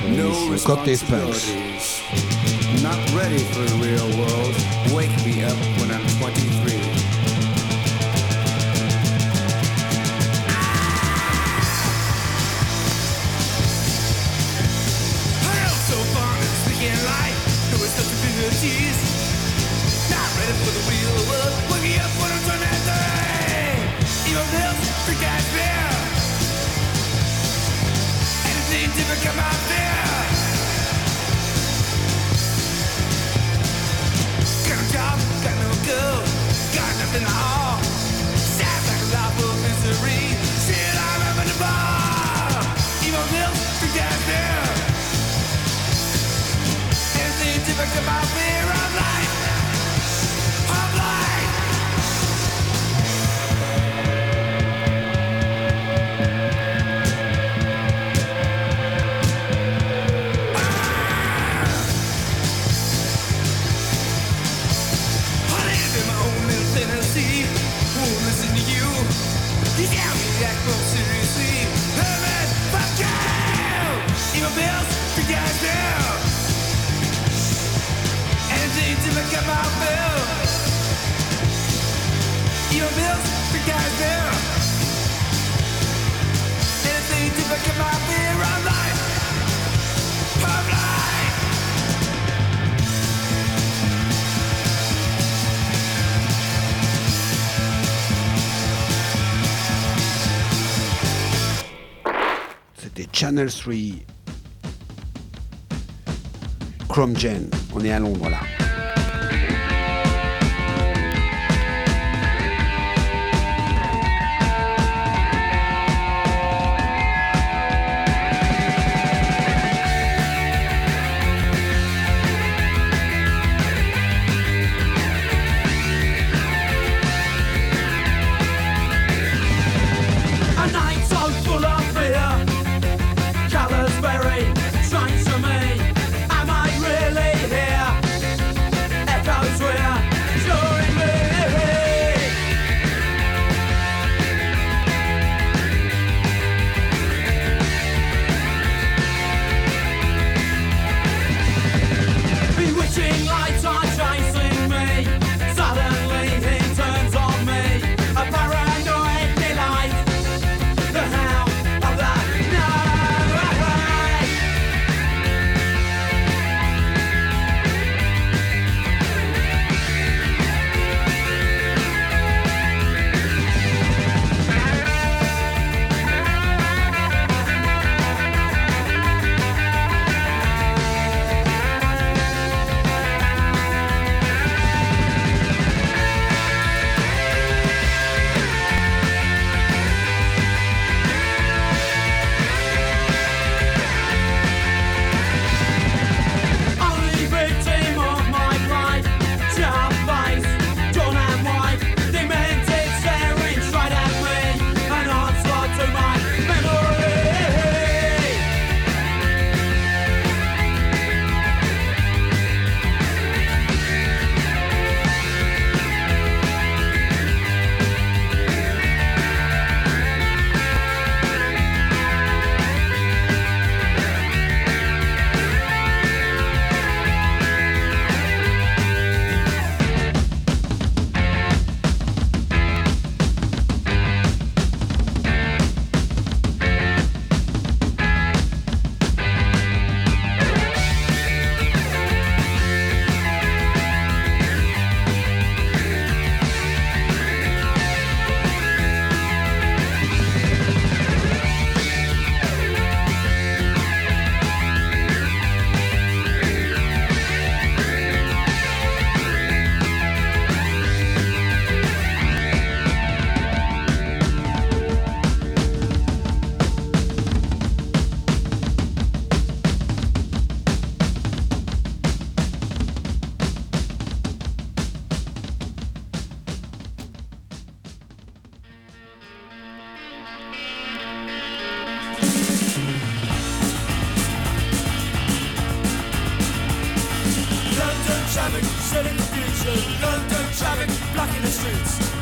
Buenísimo. Cocktail Punch. Not ready for the real world. Wake Channel 3. Chrome Gen, on est à Londres là.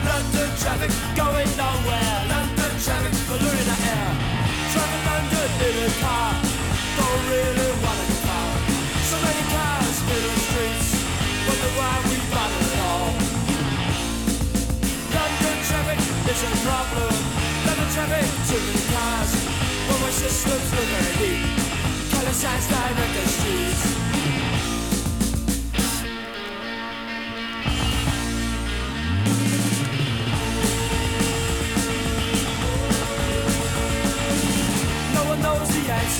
London traffic going nowhere. London traffic polluting the air. Driving London in a car. Don't really want a car. So many cars the streets. Wonder why we bother at all. London traffic is a problem. London traffic, too many cars. But my systems look very neat. Color signs direct the streets.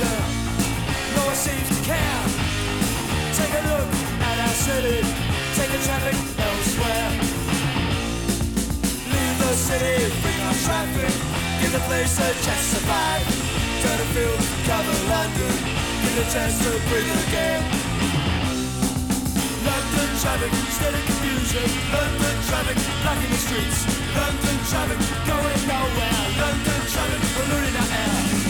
Answer. No one seems to care. Take a look at our city. Take the traffic elsewhere. Leave the city, bring our traffic. Give the place a chance to survive. Turn the field, cover London. Give the chance to breathe again. London traffic, steady confusion. London traffic, blocking the streets. London traffic, going nowhere. London traffic, polluting the air.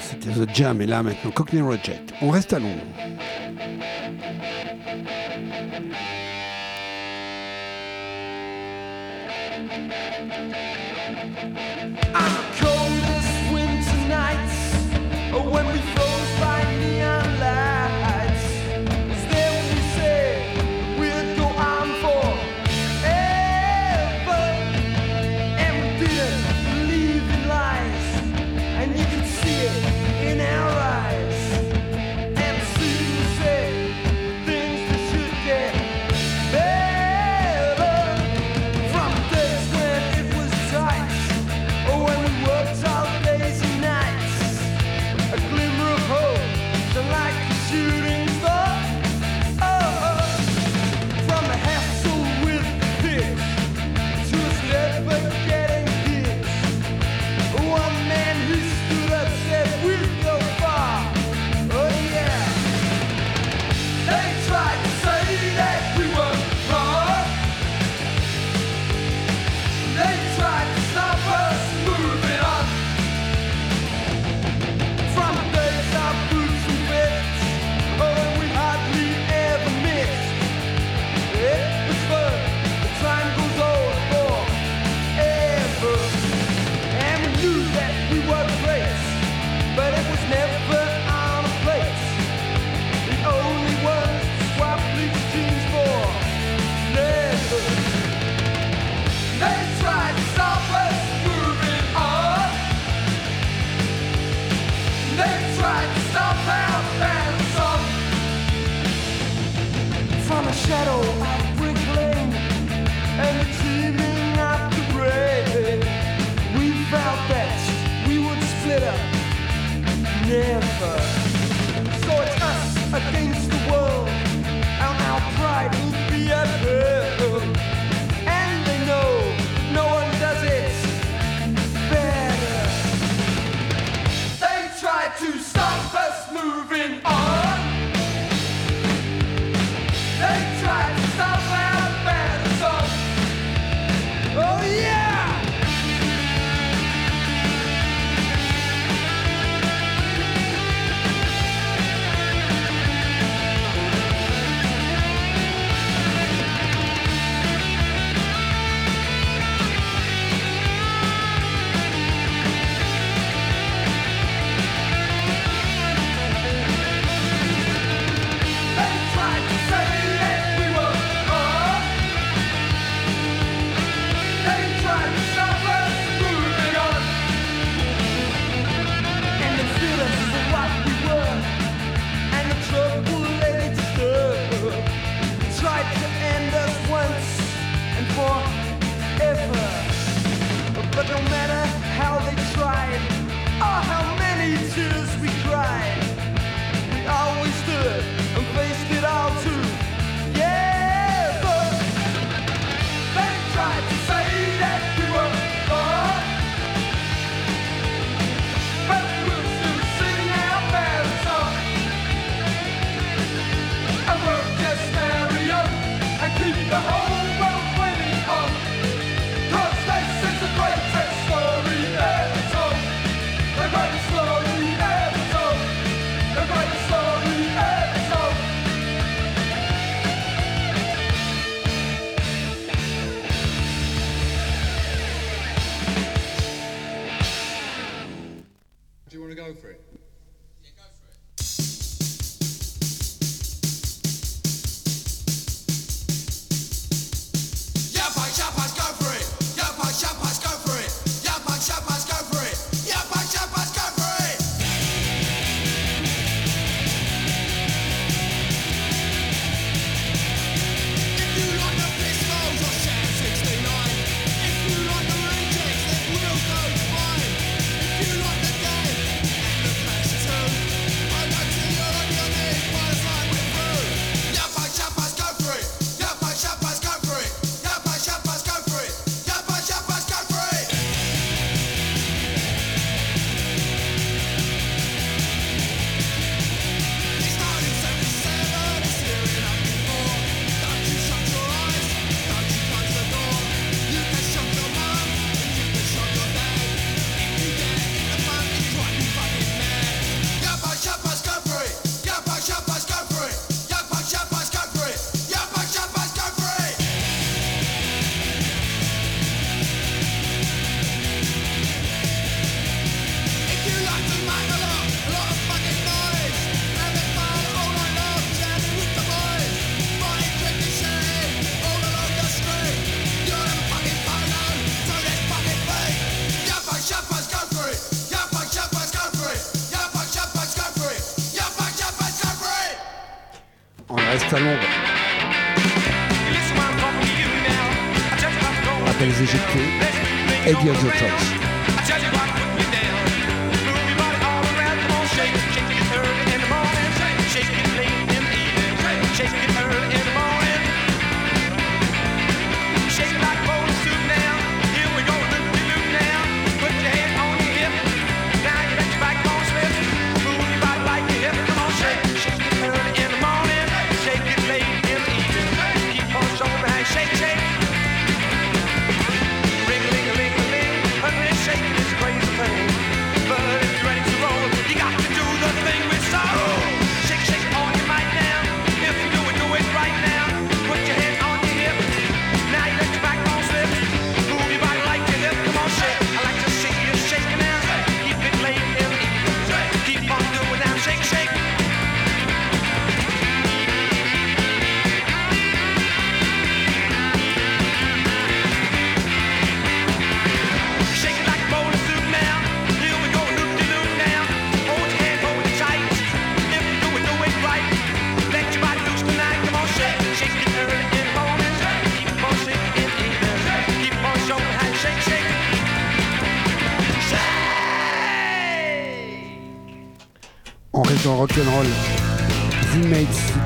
C'était The Jam et là maintenant Cockney Reject. On reste à Londres.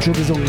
Entschuldigung,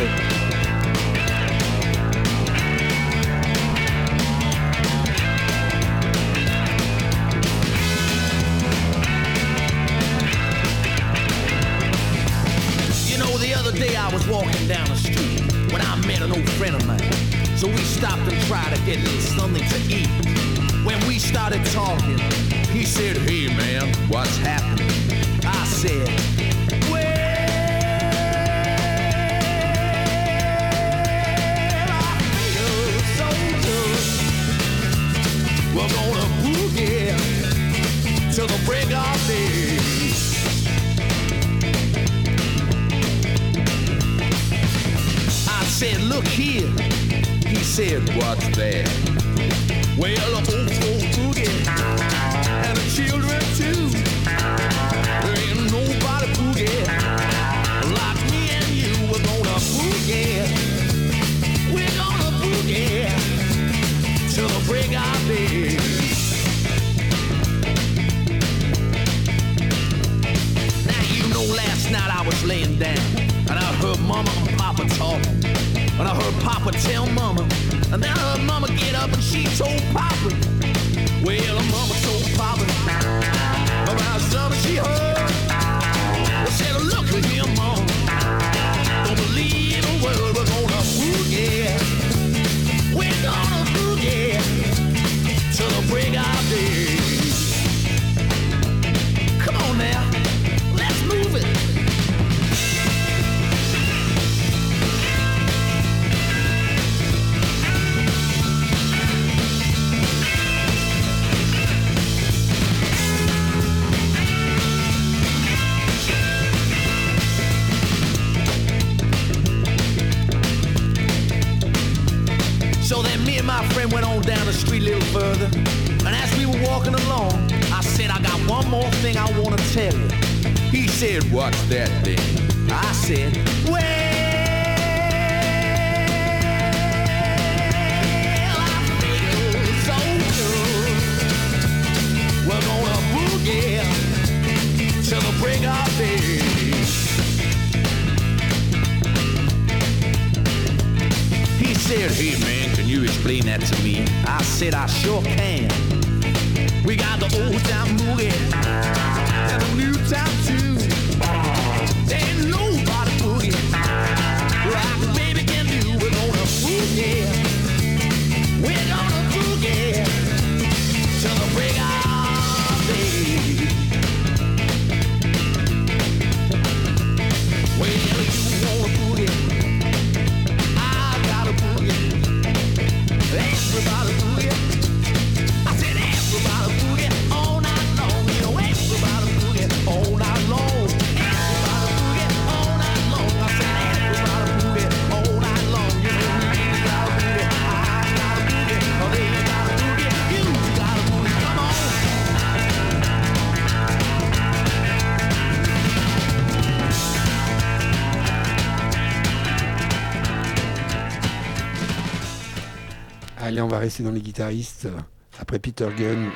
dans les guitaristes, euh, après Peter Gunn,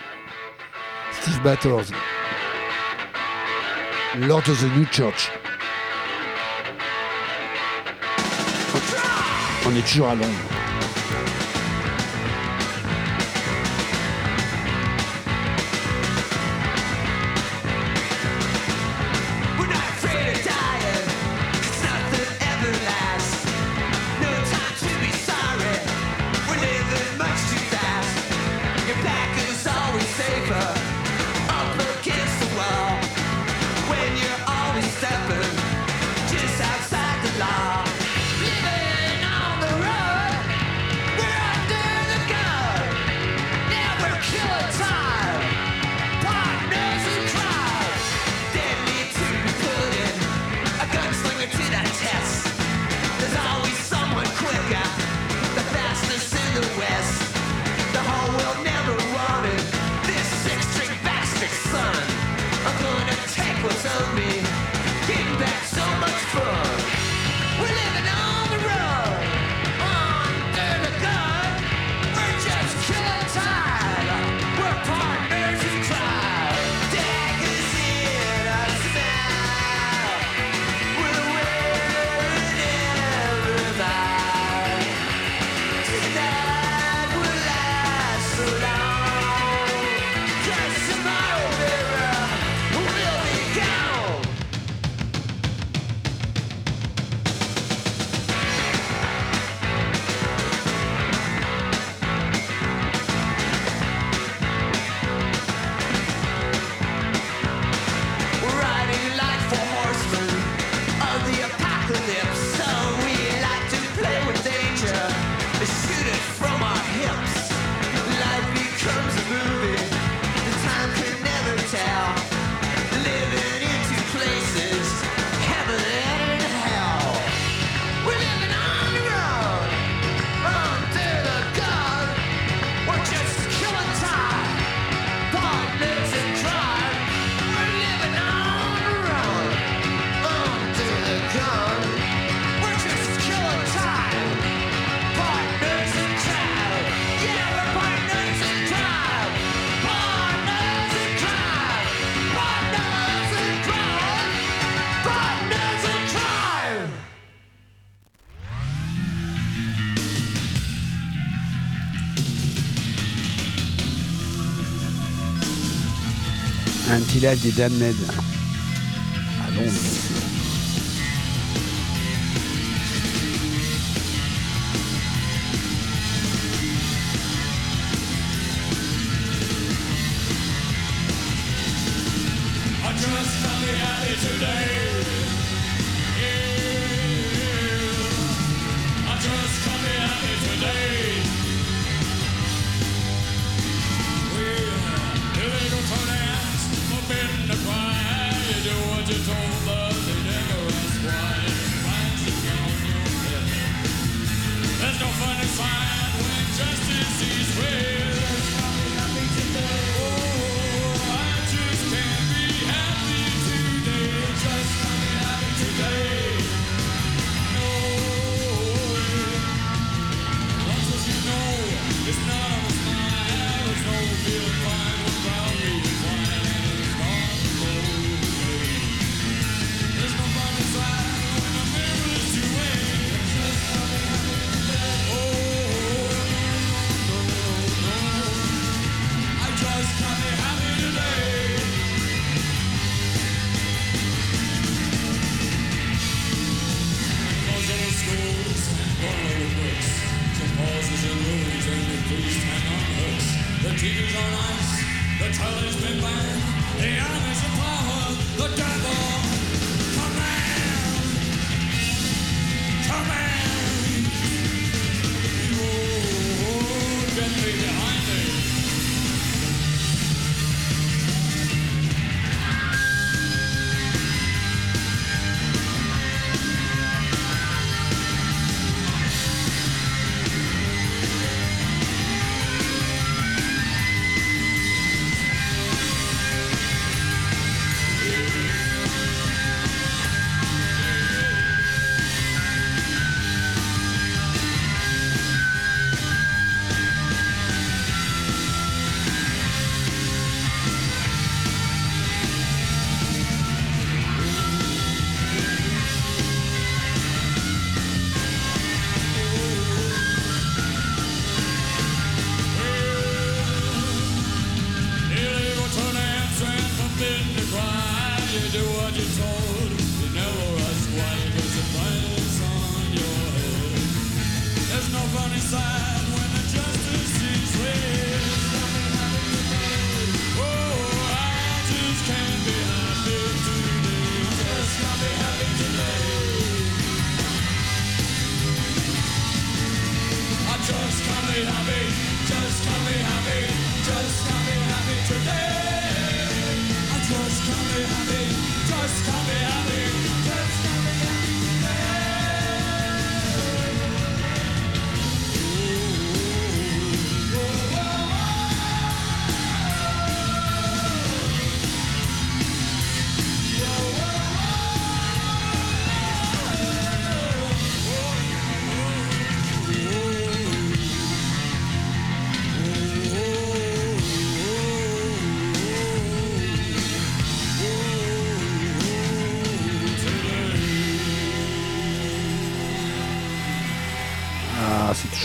Steve Batters, Lord of the New Church. On est toujours à Londres. me. village des Damned, à Londres. way.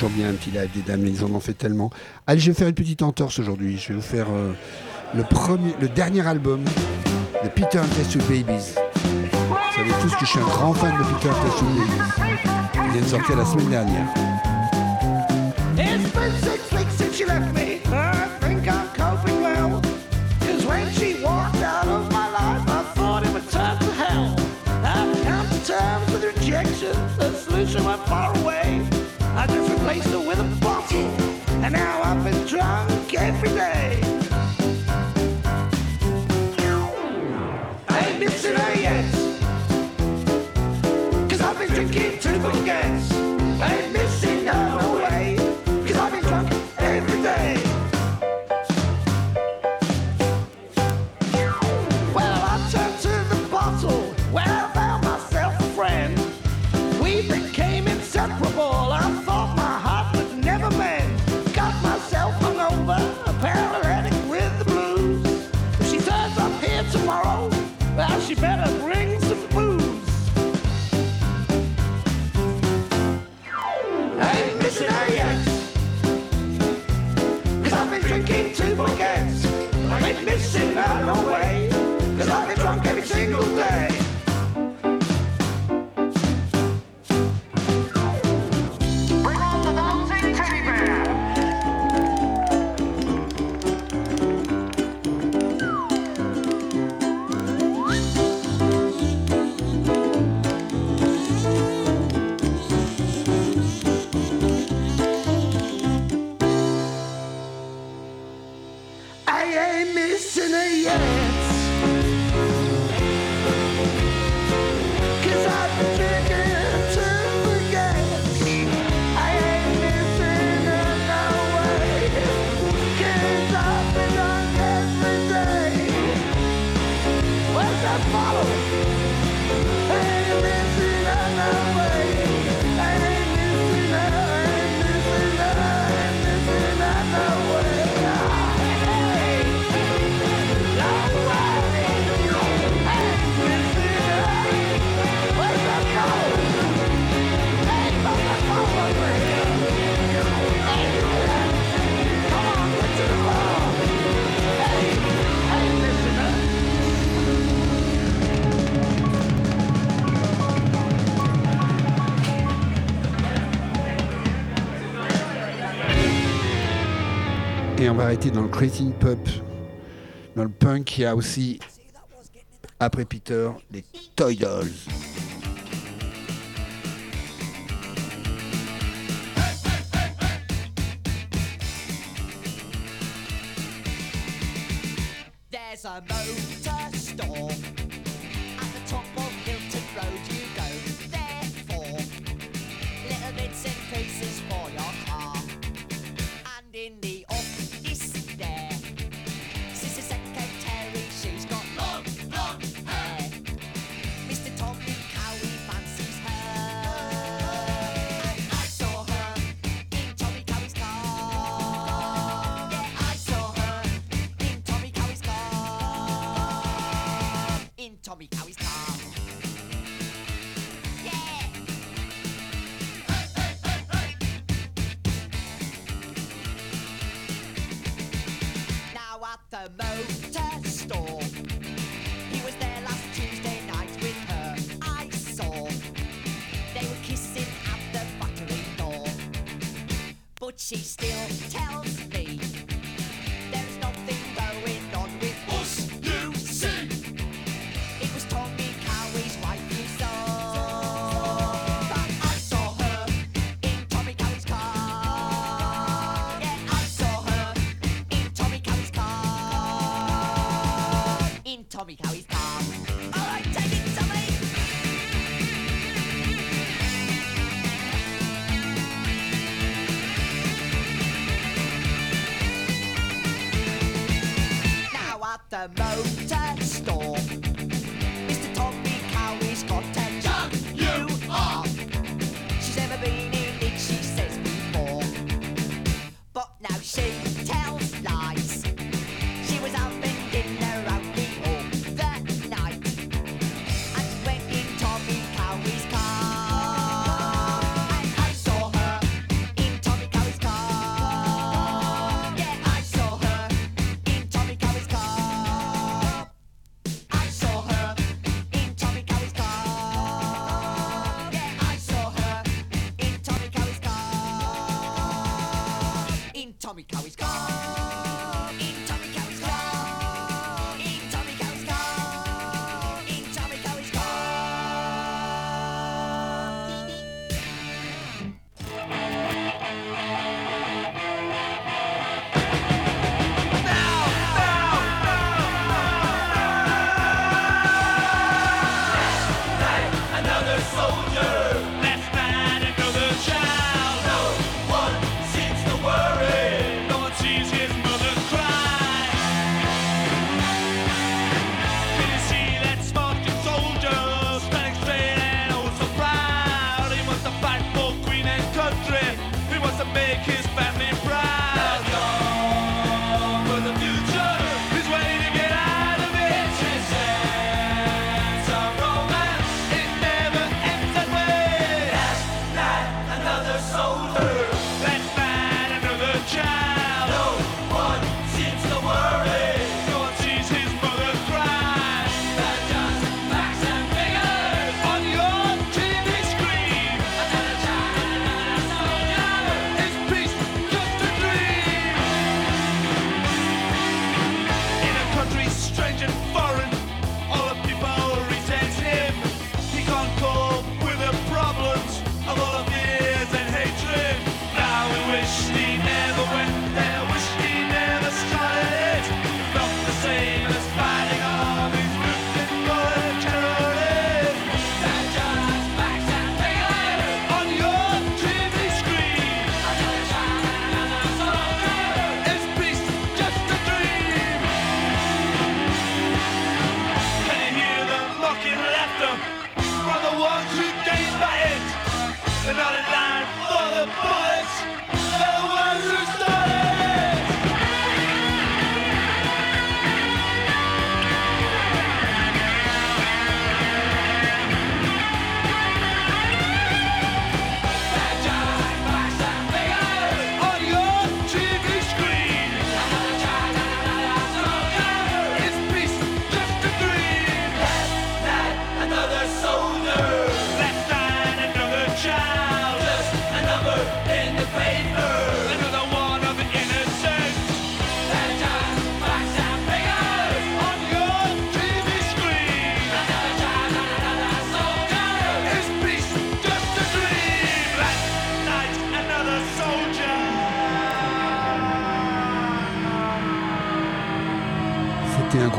toujours bien un petit live des dames, ils en ont fait tellement. Allez, je vais faire une petite entorse aujourd'hui. Je vais vous faire euh, le, premier, le dernier album de Peter and Tested Babies. Vous savez tous que je suis un grand fan de Peter and Tested Babies. Il vient de sortir la semaine dernière. waste with a bottle. And now I've been drunk every day. I ain't missing her yet. Cause I've been drinking to much. arrêté dans le Crazy Pub, dans le punk, il y a aussi, après Peter, les Toy Dolls.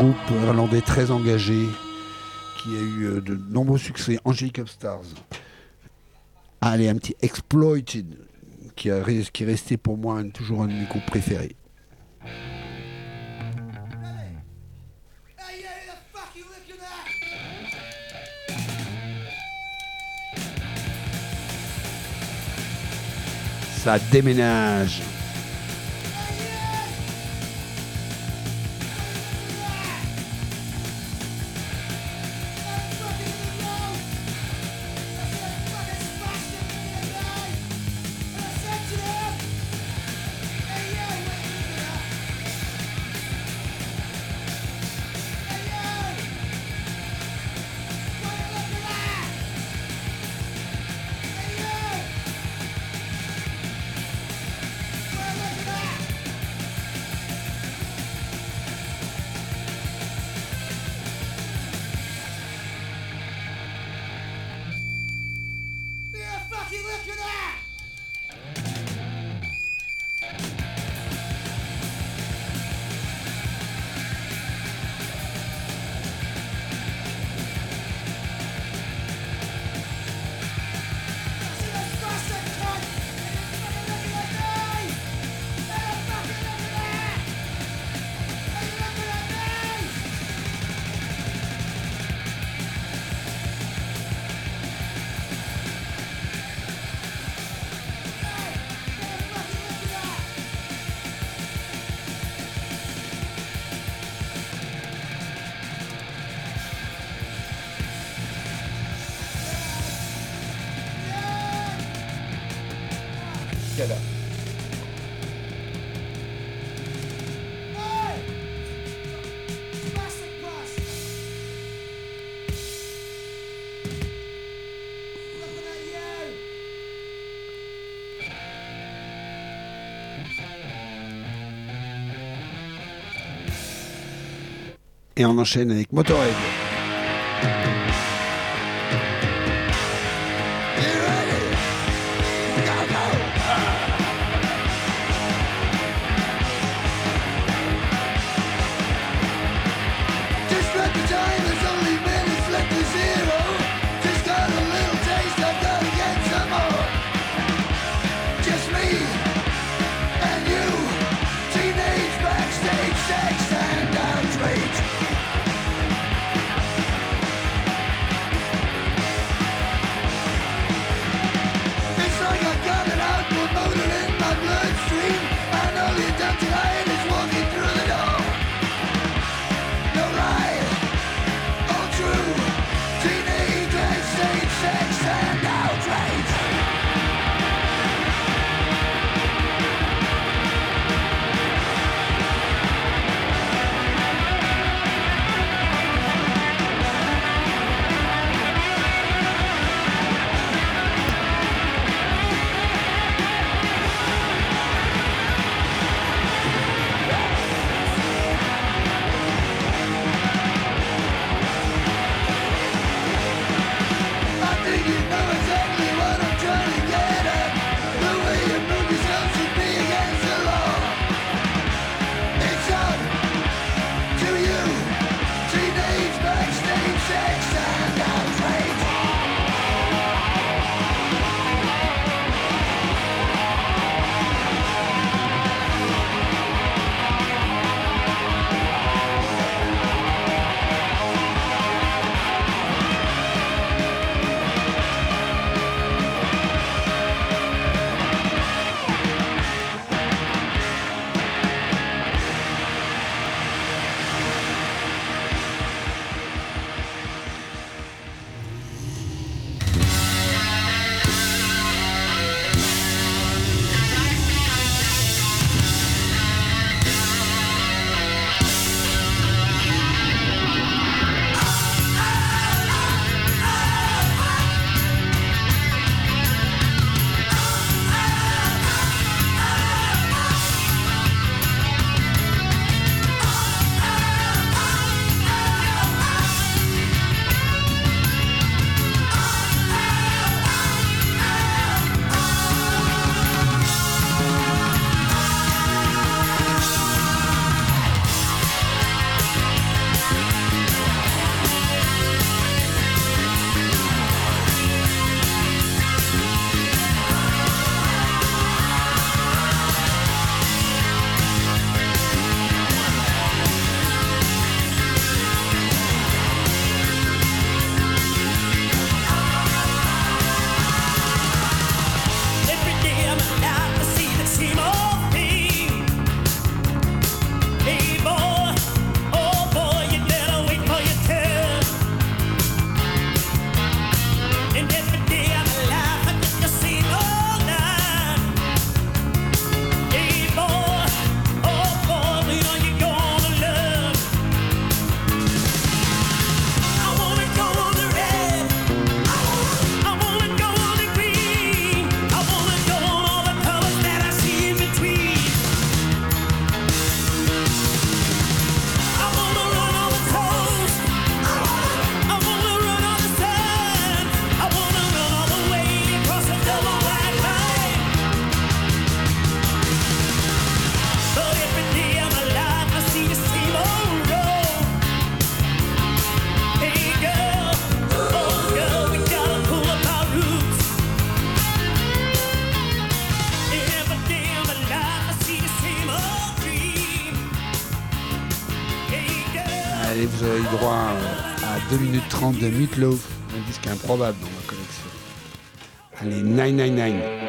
groupe irlandais très engagé qui a eu euh, de nombreux succès, Angelic Upstars. Ah, allez, un petit Exploited qui, a, est resté pour moi toujours un de mes groupes préférés. Ça déménage. Et on enchaîne avec Motorhead. prendre de Meatloaf, un disque improbable dans ma collection. Allez, 999.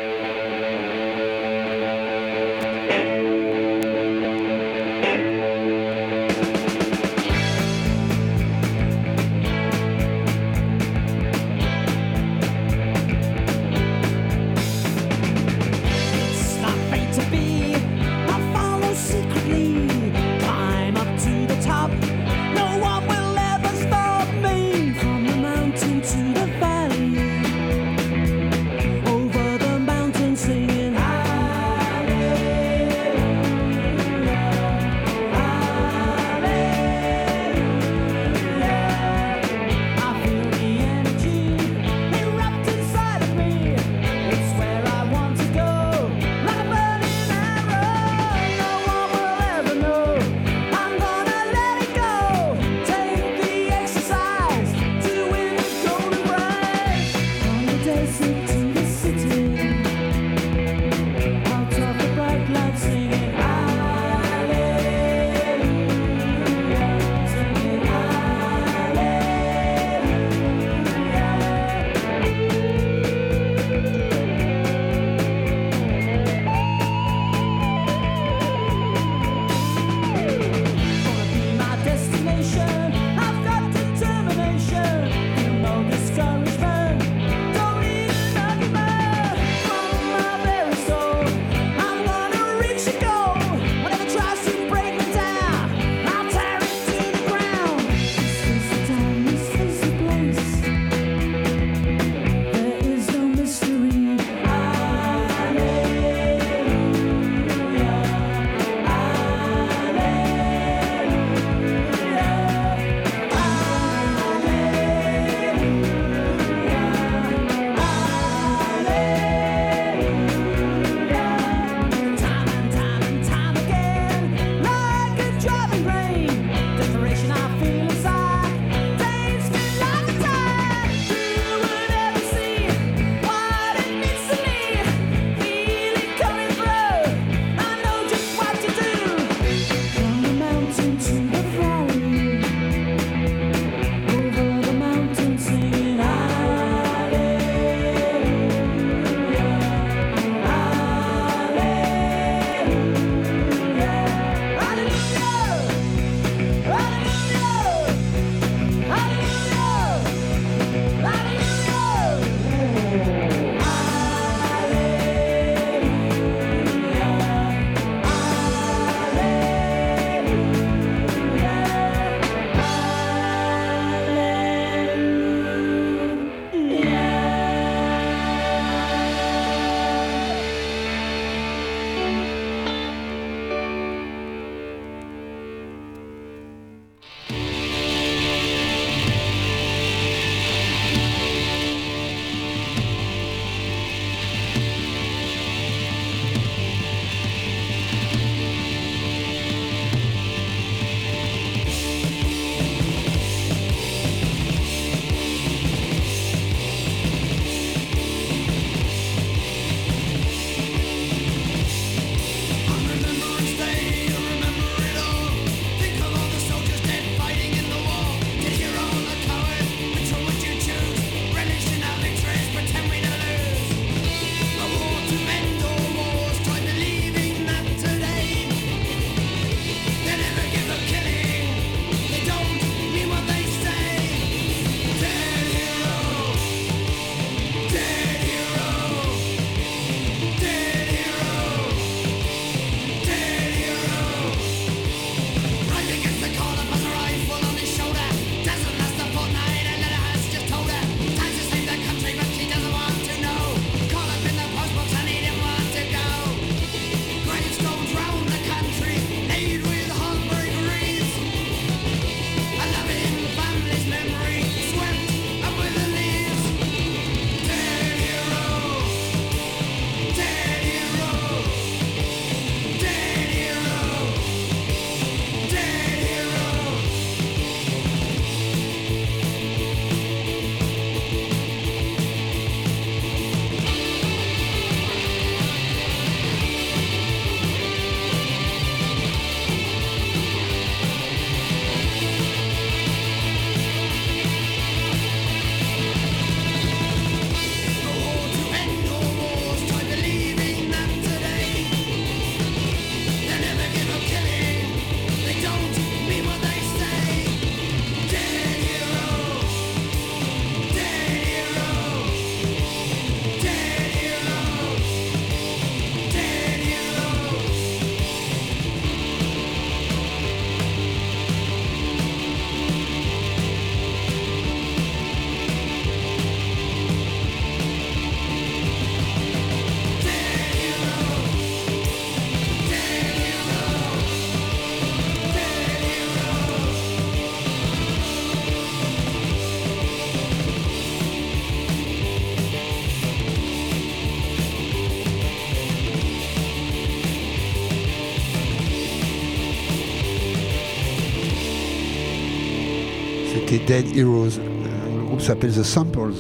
Dead Heroes. Euh, le groupe s'appelle The Samples.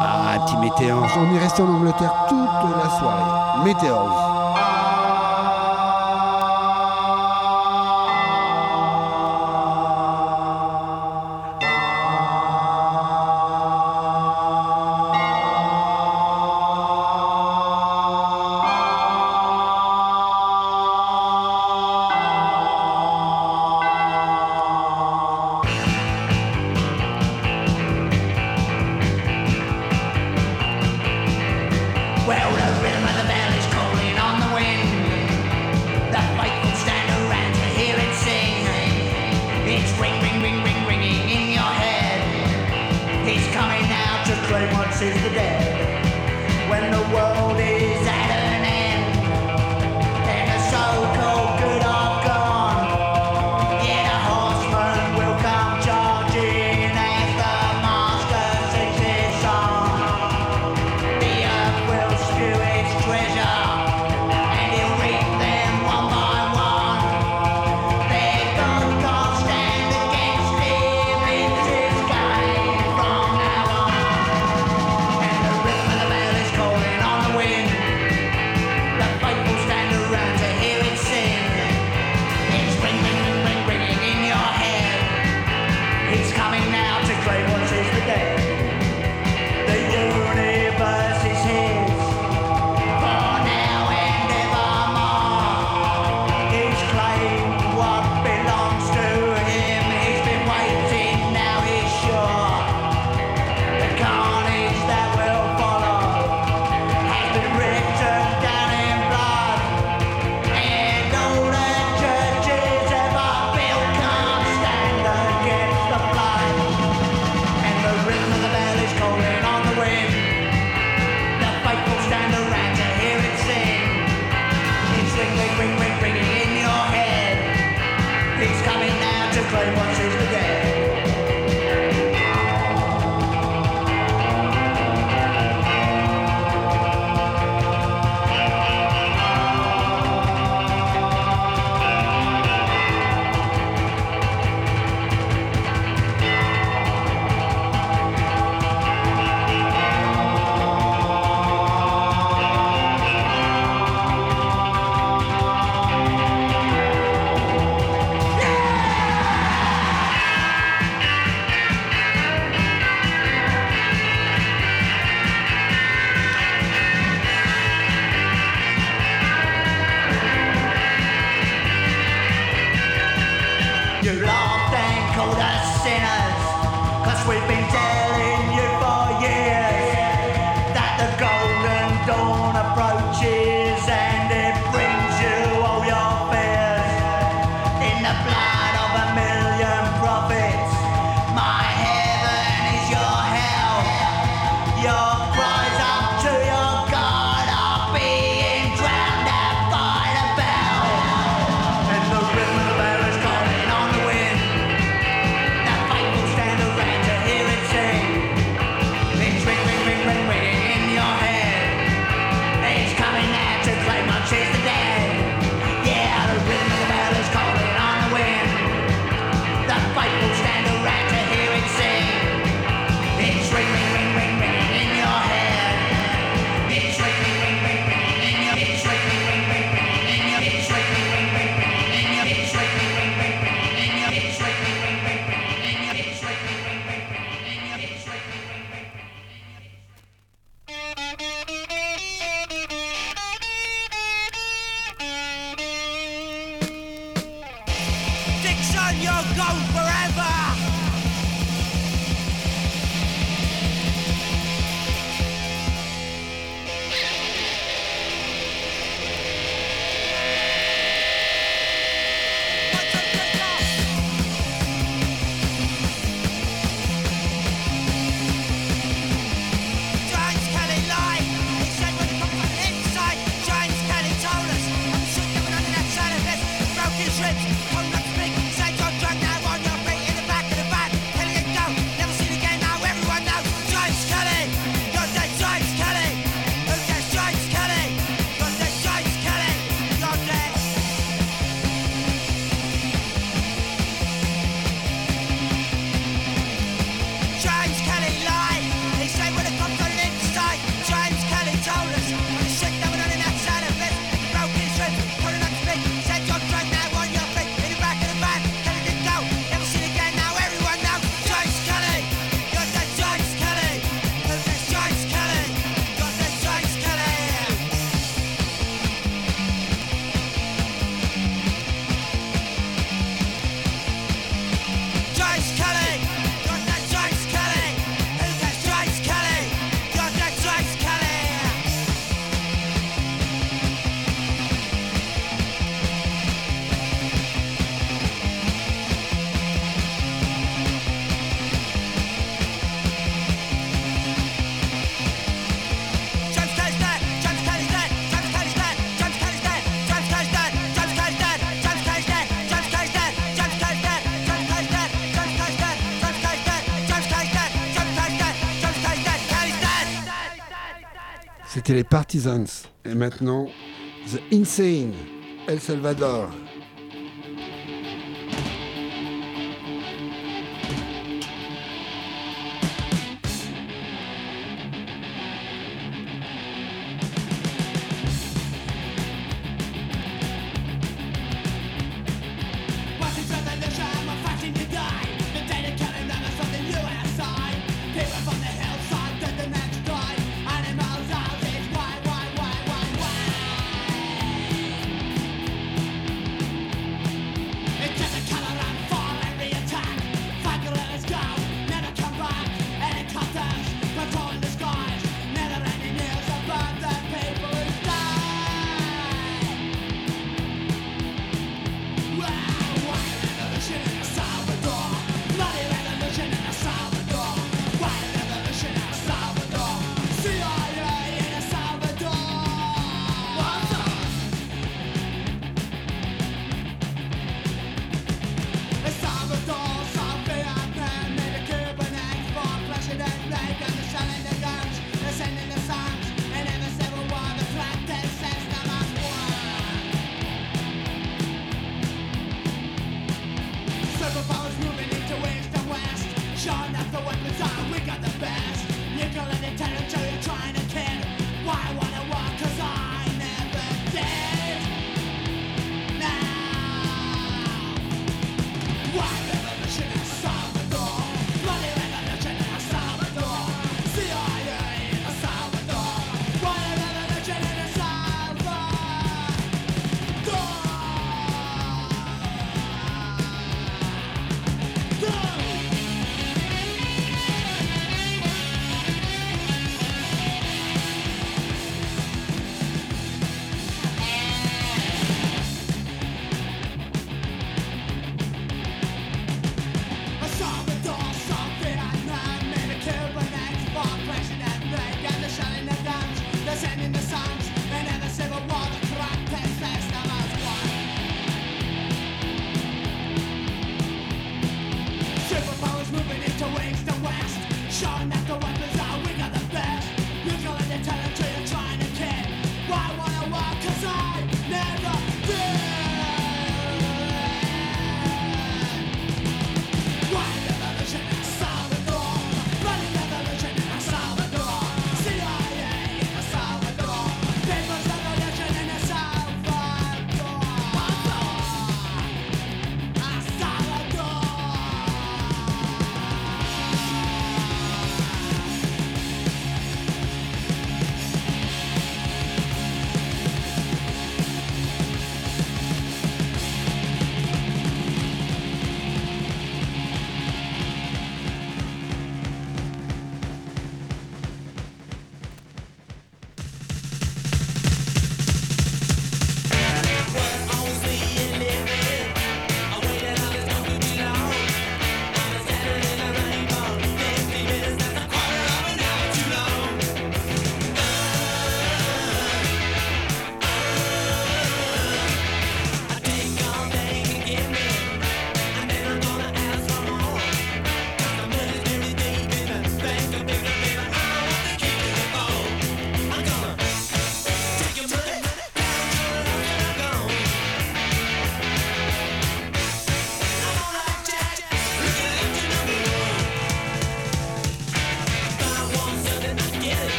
Ah, petit Météor. On est resté en Angleterre toute la soirée. Météor. C'était les Partisans. Et maintenant, The Insane, El Salvador.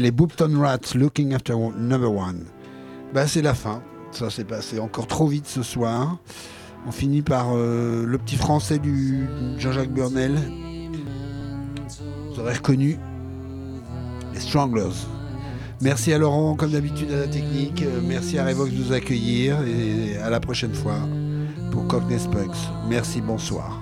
Les Boopton Rats, Looking After Number One. Bah, c'est la fin. Ça s'est passé encore trop vite ce soir. On finit par euh, le petit français du Jean-Jacques Burnel. Vous aurez reconnu les Stranglers. Merci à Laurent, comme d'habitude, à la technique. Merci à Revox de nous accueillir. Et à la prochaine fois pour Cockney Spunks. Merci, bonsoir.